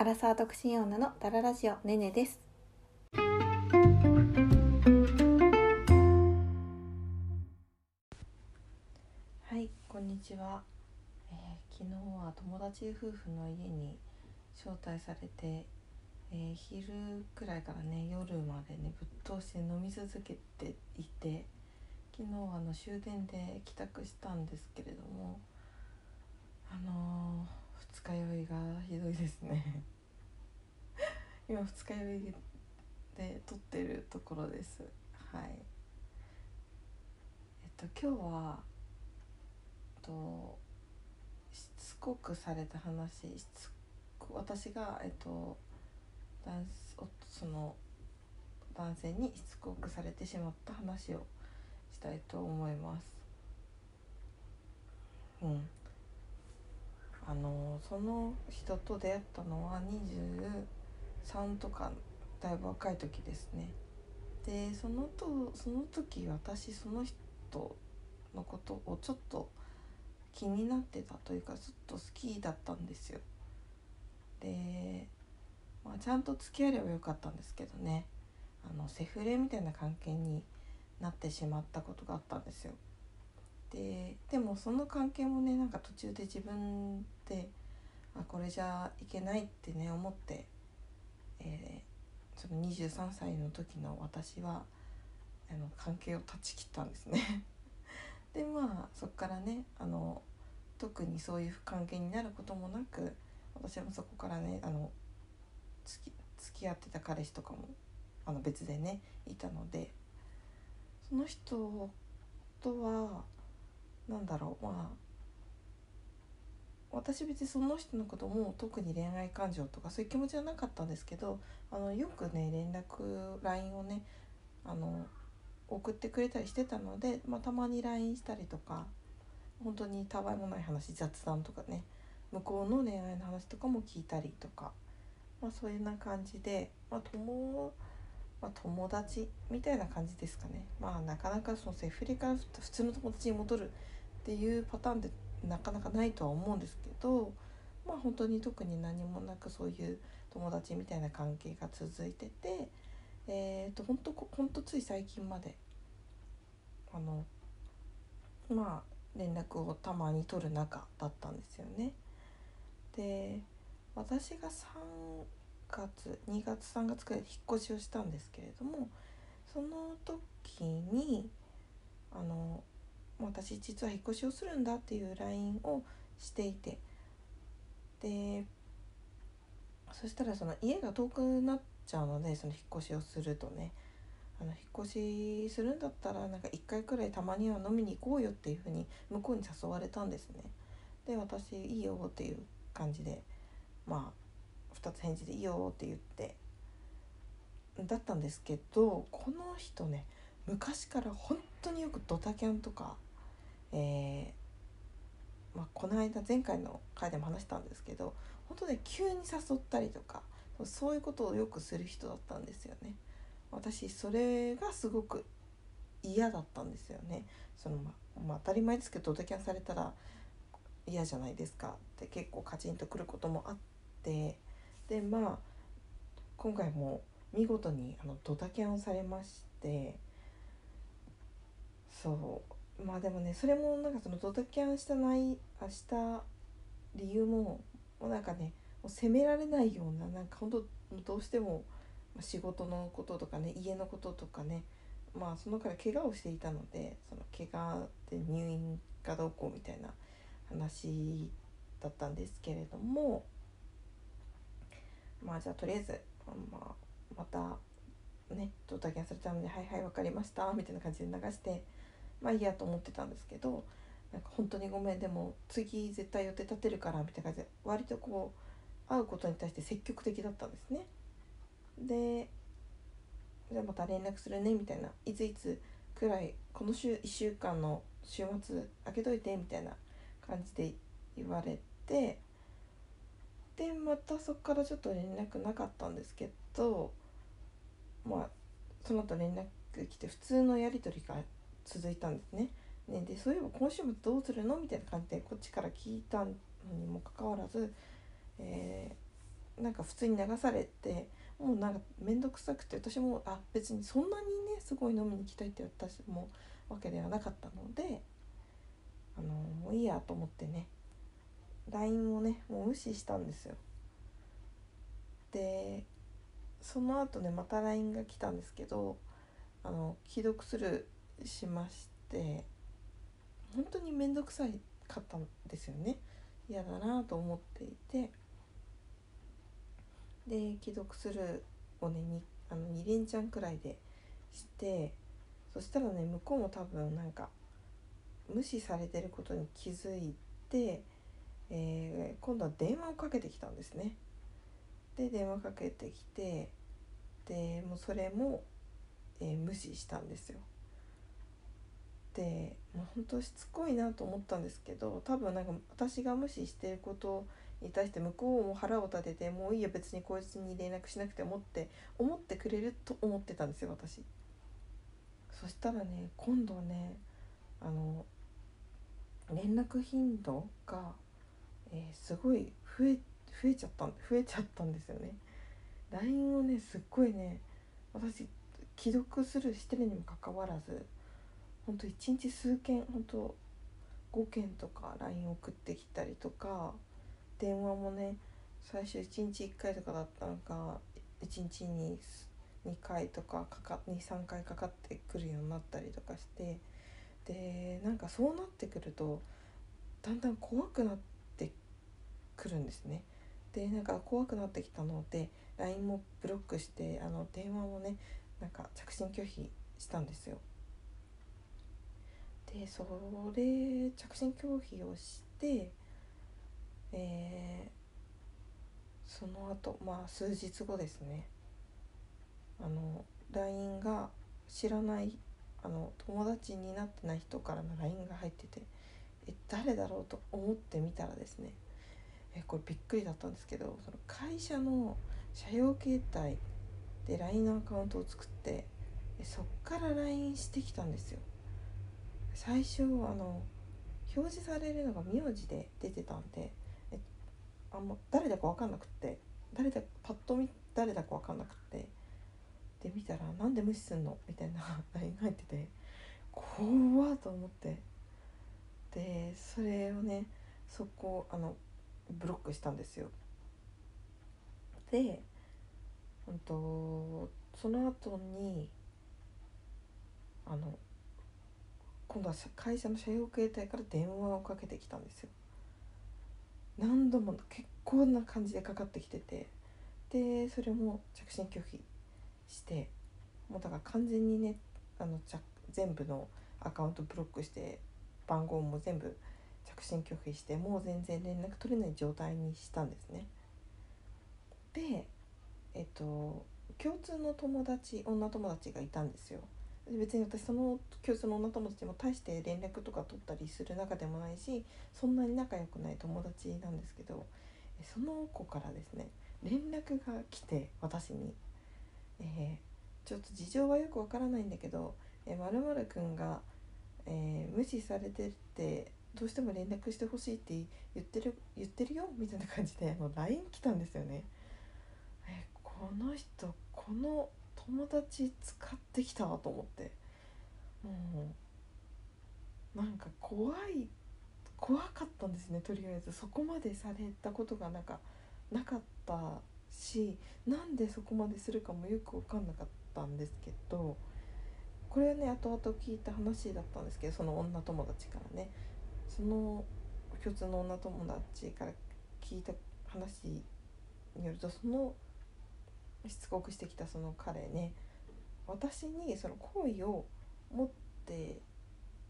アラサー独身女のダララジオねねです。はいこんにちは、えー昨日は友達夫婦の家に招待されて、えー昼くらいからね夜までねぶっ通して飲み続けていて昨日はあの終電で帰宅したんですけれどもあのー二日酔いがひどいですね。今二日酔いで撮ってるところです。はい。えっと今日はとしつこくされた話しつこ私がえっと男おその男性にしつこくされてしまった話をしたいと思います。うん。あのその人と出会ったのは23とかだいぶ若い時ですね。でそのとその時私その人のことをちょっと気になってたというかずっと好きだったんですよ。で、まあ、ちゃんと付き合えればよかったんですけどね。あのセフレみたいな関係になってしまったことがあったんですよ。ででもその関係もねなんか途中で自分であこれじゃいけないってね思って、えーその23歳の時の私はあの関係を断ち切ったんですね。でまあそっからねあの特にそういう関係になることもなく私もそこからねあの付き付き合ってた彼氏とかもあの別でねいたのでその人とはなんだろうまあ私別にその人のことも特に恋愛感情とかそういう気持ちはなかったんですけどあのよくね連絡 LINE をねあの送ってくれたりしてたので、まあ、たまに LINE したりとか本当にたわいもない話雑談とかね向こうの恋愛の話とかも聞いたりとか、まあ、そういうな感じで、まあ友まあ、友達みたいな感じですかね。まあなかなかそのセフレから普通の友達に戻るっていうパターンでなかなかないとは思うんですけどまあ本当に特に何もなくそういう友達みたいな関係が続いててえー、と本当本当つい最近まであのまあ連絡をたまに取る仲だったんですよね。で私が3月2月3月くらいで引っ越しをしたんですけれどもその時にあの私実は引っ越しをするんだっていう LINE をしていてでそしたらその家が遠くなっちゃうのでその引っ越しをするとねあの引っ越しするんだったらなんか1回くらいたまには飲みに行こうよっていうふうに向こうに誘われたんですね。で私「いいよ」っていう感じでまあ2つ返事で「いいよ」って言ってだったんですけどこの人ね昔から本当によくドタキャンとか、えーまあ、この間前回の回でも話したんですけど本当ね急に誘ったりとかそういうことをよくする人だったんですよね。私それがすごく嫌だったんですよね。そのまま、当たり前ですけどドタキャンされたら嫌じゃないですかって結構カチンとくることもあってでまあ今回も見事にあのドタキャンをされましてそうまあでもねそれもなんかそのドタキャンしたないあした理由ももうなんかねもう責められないようななんか本当どうしても仕事のこととかね家のこととかねまあそのから怪我をしていたのでその怪我で入院かどうこうみたいな話だったんですけれどもまあじゃあとりあえず、まあ、またねドタキャンされたので「はいはい分かりました」みたいな感じで流してまあいいやと思ってたんですけどなんか本当にごめんでも次絶対予定立てるからみたいな感じで割とこう会うことに対して積極的だったんですね。でじゃあまた連絡するねみたいないついつくらいこの週1週間の週末開けといてみたいな感じで言われてでまたそこからちょっと連絡なかったんですけどまあその後連絡来て普通のやり取りが続いたんですね。ねでそういえば今週末どうするの？みたいな感じでこっちから聞いたのにもかかわらず、えーなんか普通に流されてもうなんか面倒くさくて私もあ別にそんなにねすごい飲みに行きたいって私もわけではなかったのであのもういいやと思ってね LINE をねもう無視したんですよでその後ねまた LINE が来たんですけどあの既読スルーしまして本当に面倒くさいかったんですよね嫌だなと思っていてで既読スルーをねにあの2連チャンくらいでしてそしたらね向こうも多分なんか無視されてることに気づいて、えー、今度は電話をかけてきたんですね。で電話かけてきてでもうそれも、えー、無視したんですよ。でもう本当しつこいなと思ったんですけど多分なんか私が無視してることに対して向こうも腹を立ててもういいよ別にこいつに連絡しなくてもって思ってくれると思ってたんですよ私。そしたらね今度ねあの連絡頻度が、えー、すごい増え増えちゃった増えちゃったんですよね LINE をねすっごいね私既読するしてるにもかかわらずほんと一日数件ほんと5件とか LINE 送ってきたりとか電話もね最初1日1回とかだったのが1日に2回とかかか23回かかってくるようになったりとかしてでなんかそうなってくるとだんだん怖くなってくるんですね。でなんか怖くなってきたので LINE もブロックしてあの電話もねなんか着信拒否したんですよ。でそれ着信拒否をして、えー、その後まあ数日後ですね。あの LINE が知らないあの友達になってない人からの LINE が入っててえ誰だろうと思ってみたらですね。えこれびっくりだったんですけどその会社の社用携帯で LINE のアカウントを作ってそっから LINE してきたんですよ。最初あの表示されるのが名字で出てたんでえあんま誰だか分かんなくって誰だパッと見誰だか分かんなくってで見たら「なんで無視すんの?」みたいな LINE 入ってて怖っと思ってでそれをねそこあのブロックしたんですよ。で、うんと、その後にあの今度は会社の社用携帯から電話をかけてきたんですよ。何度も結構な感じでかかってきててでそれも着信拒否してもうだから完全にねあの全部のアカウントブロックして番号も全部着信拒否してもう全然連絡取れない状態にしたんですね。でえっと共通の友達女友達がいたんですよ。別に私その共通の女友達も大して連絡とか取ったりする仲でもないしそんなに仲良くない友達なんですけどその子からですね連絡が来て私に、えー、ちょっと事情はよくわからないんだけど「えー、まるくんが、えー、無視されてってどうしても連絡してほしいって言ってる言ってるよ？みたいな感じであの LINE 来たんですよね。えこの人この友達使ってきたと思って。もうなんか怖い怖かったんですねとりあえず。そこまでされたことがなんかなかったしなんでそこまでするかもよく分かんなかったんですけどこれはね後々聞いた話だったんですけどその女友達からね。その共通の女友達から聞いた話によるとそのしつこくしてきたその彼ね私にその好意を持って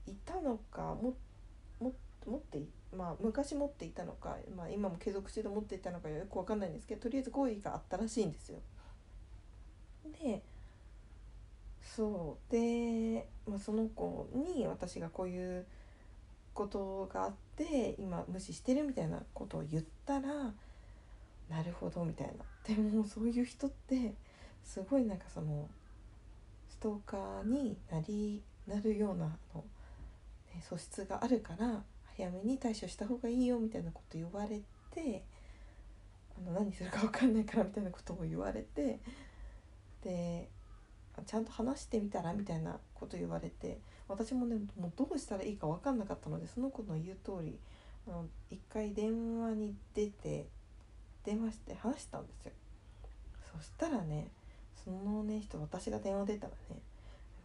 いたのかもも持ってまあ昔持っていたのか、まあ、今も継続して持っていたのかよく分かんないんですけどとりあえず好意があったらしいんですよ。でそうで、まあ、その子に私がこういうことがあって今無視してるみたいなことを言ったらなるほどみたいな。でもそういう人ってすごいなんかそのストーカーになりなるようなあの、ね、素質があるから早めに対処した方がいいよみたいなこと言われてあの何するか分かんないからみたいなことを言われてでちゃんと話してみたらみたいなこと言われて私もねもうどうしたらいいか分かんなかったのでその子の言う通りあの一回電話に出て電話して話したんですよ。そしたらねそのね人私が電話出たらね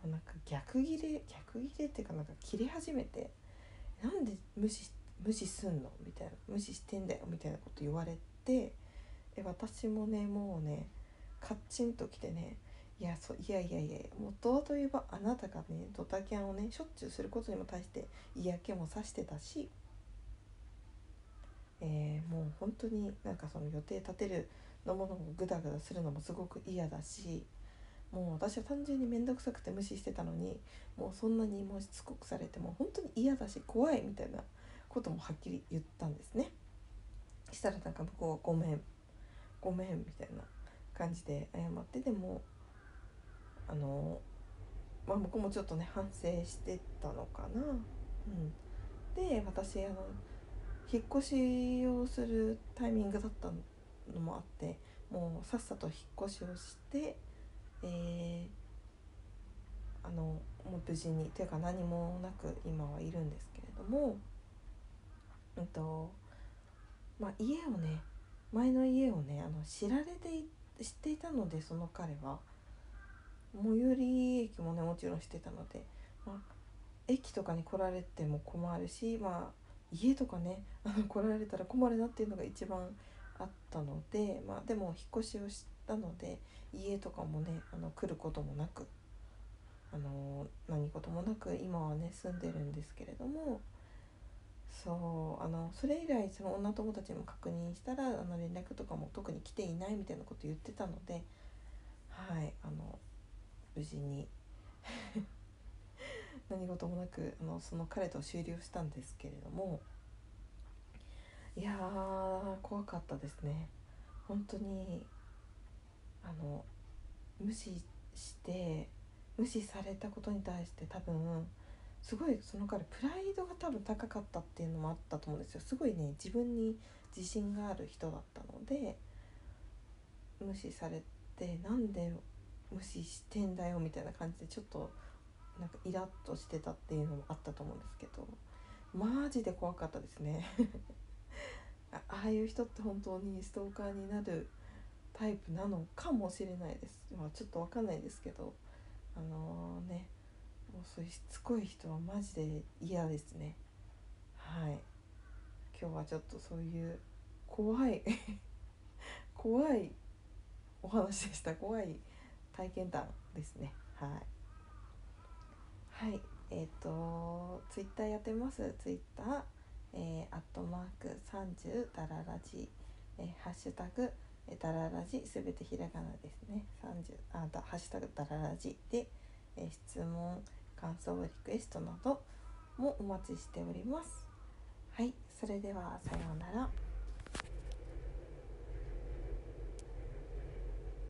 なんか逆ギレ逆ギレっていうかなんか切れ始めて「なんで無視無視すんの?」みたいな「無視してんだよ」みたいなこと言われてえ私もねもうねカッチンときてねいやそいやいやいやもうどうといえばあなたがねドタキャンをねしょっちゅうすることにも対して嫌気もさしてたし、えー、もう本当になんかその予定立てるのものもグダグダするのもすごく嫌だしもう私は単純に面倒くさくて無視してたのにもうそんなにもしつこくされても本当に嫌だし怖いみたいなこともはっきり言ったんですね。したらなんか向こうは「ごめんごめん」みたいな感じで謝ってでもあのまあ僕もちょっとね反省してたのかな。うん、で私あの引っ越しをするタイミングだったのもあってもうさっさと引っ越しをしてえー、あのもう無事にというか何もなく今はいるんですけれども、うんとまあ、家をね前の家をねあの知られて知っていたのでその彼は。最寄り駅もねもちろんしてたので、まあ、駅とかに来られても困るし、まあ、家とかね あの来られたら困るなっていうのが一番あったので、まあ、でも引っ越しをしたので家とかもねあの来ることもなく、あの何事もなく今はね住んでるんですけれどもそうあのそれ以来その女友達にも確認したらあの連絡とかも特に来ていないみたいなこと言ってたのではいあの無事に 何事もなくあのその彼と終了したんですけれどもいやー怖かったですね。本当にあの無視して無視されたことに対して多分すごいその彼プライドが多分高かったっていうのもあったと思うんですよ。すごいね自分に自信がある人だったので無視されてなんで無視してんだよみたいな感じでちょっとなんかイラッとしてたっていうのもあったと思うんですけどマジで怖かったですね。ああいう人って本当にストーカーになるタイプなのかもしれないです、まあ、ちょっと分かんないですけどあのー、ねもうそういうしつこい人はマジで嫌ですね。はい。今日はちょっとそういう怖い 怖いお話でした。怖い体験談ですね。はい。はいえっ、ー、とツイッターやってます。ツイッターえー、アットマーク30ダララジ、えー、ハッシュタグダララジすべてひらがなですね。30あだハッシュタグダララジで、えー、質問感想リクエストなどもお待ちしております。はいそれではさようなら。